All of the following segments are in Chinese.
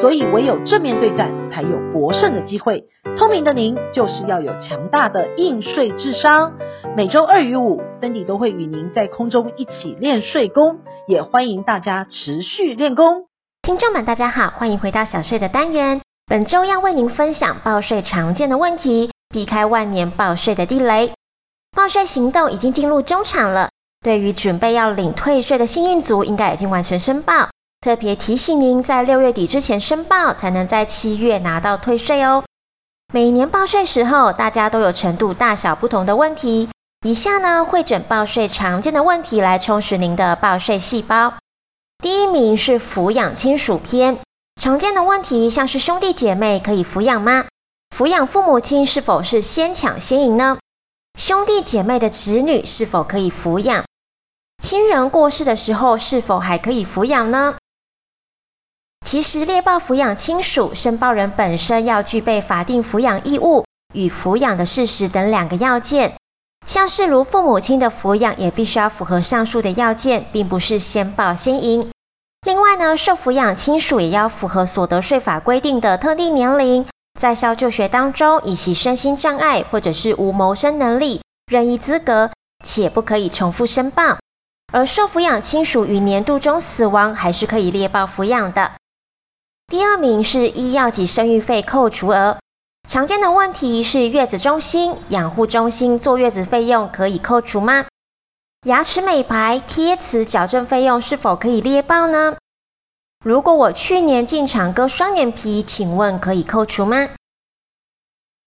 所以唯有正面对战，才有博胜的机会。聪明的您，就是要有强大的应税智商。每周二与五，Cindy 都会与您在空中一起练税功，也欢迎大家持续练功。听众们，大家好，欢迎回到小税的单元。本周要为您分享报税常见的问题，避开万年报税的地雷。报税行动已经进入中场了，对于准备要领退税的幸运族，应该已经完成申报。特别提醒您，在六月底之前申报，才能在七月拿到退税哦。每年报税时候，大家都有程度大小不同的问题。以下呢，汇整报税常见的问题来充实您的报税细胞。第一名是抚养亲属篇，常见的问题像是兄弟姐妹可以抚养吗？抚养父母亲是否是先抢先赢呢？兄弟姐妹的子女是否可以抚养？亲人过世的时候是否还可以抚养呢？其实列报抚养亲属，申报人本身要具备法定抚养义务与抚养的事实等两个要件。像是如父母亲的抚养，也必须要符合上述的要件，并不是先报先赢。另外呢，受抚养亲属也要符合所得税法规定的特定年龄，在校就学当中，以其身心障碍或者是无谋生能力，任意资格，且不可以重复申报。而受抚养亲属于年度中死亡，还是可以列报抚养的。第二名是医药及生育费扣除额，常见的问题是月子中心、养护中心坐月子费用可以扣除吗？牙齿美白、贴瓷矫正费用是否可以列报呢？如果我去年进场割双眼皮，请问可以扣除吗？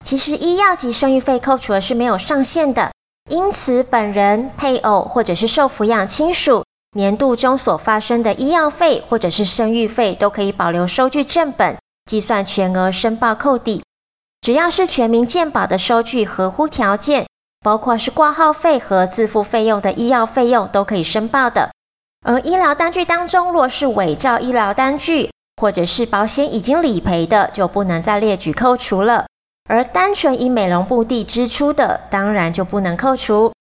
其实医药及生育费扣除额是没有上限的，因此本人、配偶或者是受抚养亲属。年度中所发生的医药费或者是生育费，都可以保留收据正本，计算全额申报扣抵。只要是全民健保的收据合乎条件，包括是挂号费和自付费用的医药费用，都可以申报的。而医疗单据当中，若是伪造医疗单据，或者是保险已经理赔的，就不能再列举扣除了。而单纯以美容目的支出的，当然就不能扣除。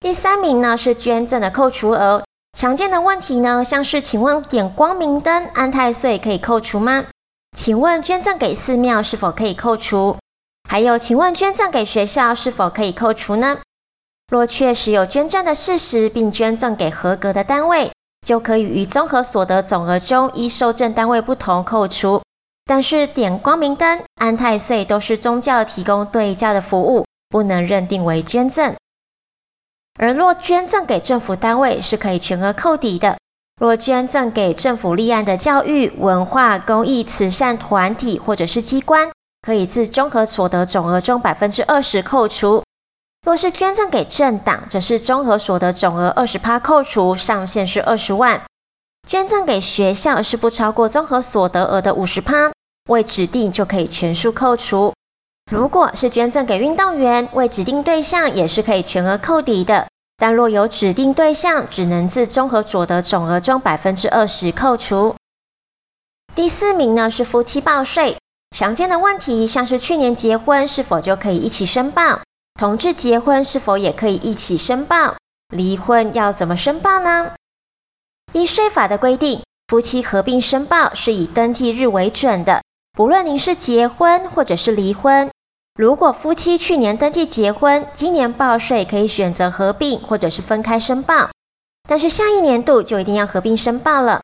第三名呢，是捐赠的扣除额。常见的问题呢，像是请问点光明灯、安太岁可以扣除吗？请问捐赠给寺庙是否可以扣除？还有，请问捐赠给学校是否可以扣除呢？若确实有捐赠的事实，并捐赠给合格的单位，就可以于综合所得总额中依受赠单位不同扣除。但是点光明灯、安太岁都是宗教提供对教的服务，不能认定为捐赠。而若捐赠给政府单位是可以全额扣抵的。若捐赠给政府立案的教育、文化、公益、慈善团体或者是机关，可以自综合所得总额中百分之二十扣除。若是捐赠给政党，则是综合所得总额二十趴扣除，上限是二十万。捐赠给学校是不超过综合所得额的五十趴，未指定就可以全数扣除。如果是捐赠给运动员，为指定对象也是可以全额扣抵的，但若有指定对象，只能自综合所得总额中百分之二十扣除。第四名呢是夫妻报税，常见的问题像是去年结婚是否就可以一起申报，同志结婚是否也可以一起申报，离婚要怎么申报呢？依税法的规定，夫妻合并申报是以登记日为准的。不论您是结婚或者是离婚，如果夫妻去年登记结婚，今年报税可以选择合并或者是分开申报，但是下一年度就一定要合并申报了。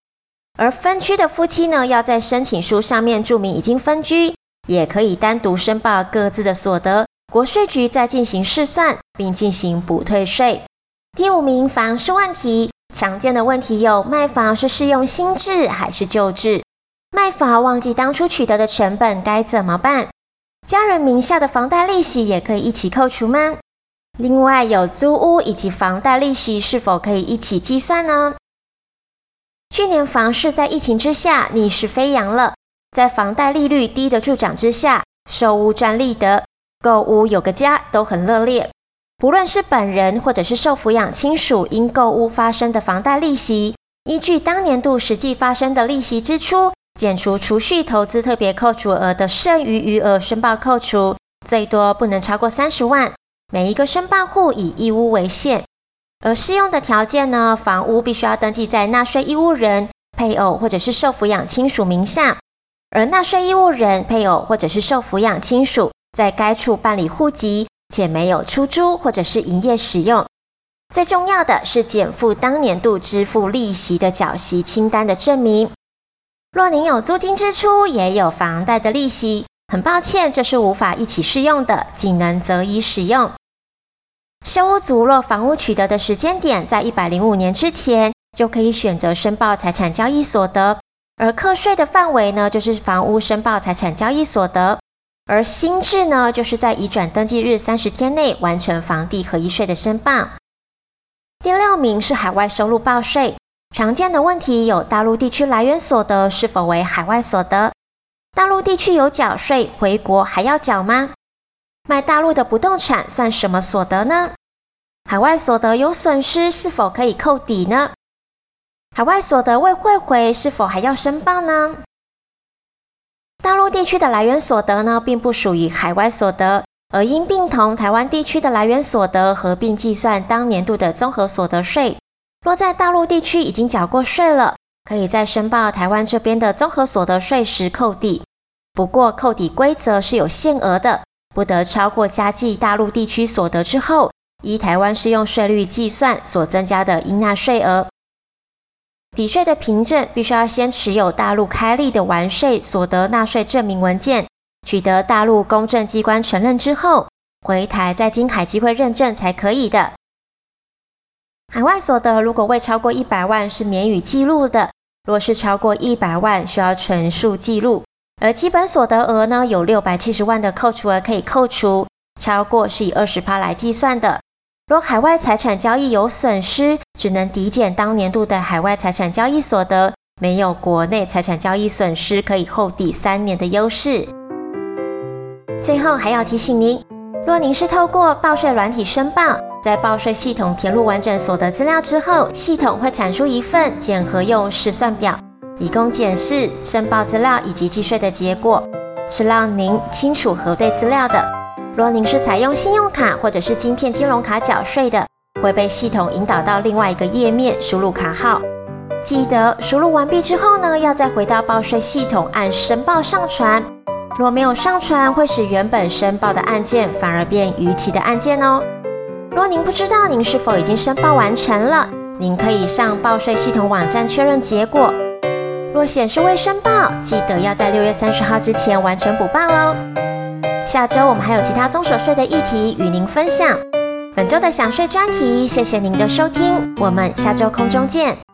而分居的夫妻呢，要在申请书上面注明已经分居，也可以单独申报各自的所得，国税局再进行试算并进行补退税。第五名房事问题，常见的问题有卖房是适用新制还是旧制？卖房忘记当初取得的成本该怎么办？家人名下的房贷利息也可以一起扣除吗？另外，有租屋以及房贷利息是否可以一起计算呢？去年房市在疫情之下逆势飞扬了，在房贷利率低的助长之下，售屋赚利得，购屋有个家都很热烈。不论是本人或者是受抚养亲属因购屋发生的房贷利息，依据当年度实际发生的利息支出，减除储蓄投资特别扣除额的剩余余额申报扣除，最多不能超过三十万。每一个申报户以一屋为限，而适用的条件呢，房屋必须要登记在纳税义务人、配偶或者是受抚养亲属名下，而纳税义务人、配偶或者是受抚养亲属在该处办理户籍，且没有出租或者是营业使用。最重要的是减负当年度支付利息的缴息清单的证明。若您有租金支出，也有房贷的利息，很抱歉，这是无法一起适用的，仅能择一使用。修屋族若房屋取得的时间点在一百零五年之前，就可以选择申报财产交易所得，而课税的范围呢，就是房屋申报财产交易所得，而新制呢，就是在移转登记日三十天内完成房地合一税的申报。第六名是海外收入报税，常见的问题有大陆地区来源所得是否为海外所得？大陆地区有缴税，回国还要缴吗？卖大陆的不动产算什么所得呢？海外所得有损失是否可以扣抵呢？海外所得未汇回是否还要申报呢？大陆地区的来源所得呢，并不属于海外所得，而应并同台湾地区的来源所得合并计算当年度的综合所得税。若在大陆地区已经缴过税了，可以在申报台湾这边的综合所得税时扣抵。不过扣抵规则是有限额的。不得超过加计大陆地区所得之后，依台湾适用税率计算所增加的应纳税额。抵税的凭证必须要先持有大陆开立的完税所得纳税证明文件，取得大陆公证机关承认之后，回台再经海基会认证才可以的。海外所得如果未超过一百万是免予记录的，若是超过一百万需要全数记录。而基本所得额呢，有六百七十万的扣除额可以扣除，超过是以二十趴来计算的。若海外财产交易有损失，只能抵减当年度的海外财产交易所得，没有国内财产交易损失可以后抵三年的优势。最后还要提醒您，若您是透过报税软体申报，在报税系统填入完整所得资料之后，系统会产出一份检核用试算表。以供检视申报资料以及计税的结果，是让您清楚核对资料的。若您是采用信用卡或者是晶片金融卡缴税的，会被系统引导到另外一个页面，输入卡号。记得输入完毕之后呢，要再回到报税系统按申报上传。若没有上传，会使原本申报的案件反而变逾期的案件哦。若您不知道您是否已经申报完成了，您可以上报税系统网站确认结果。若显示未申报，记得要在六月三十号之前完成补报哦。下周我们还有其他综所税的议题与您分享。本周的享税专题，谢谢您的收听，我们下周空中见。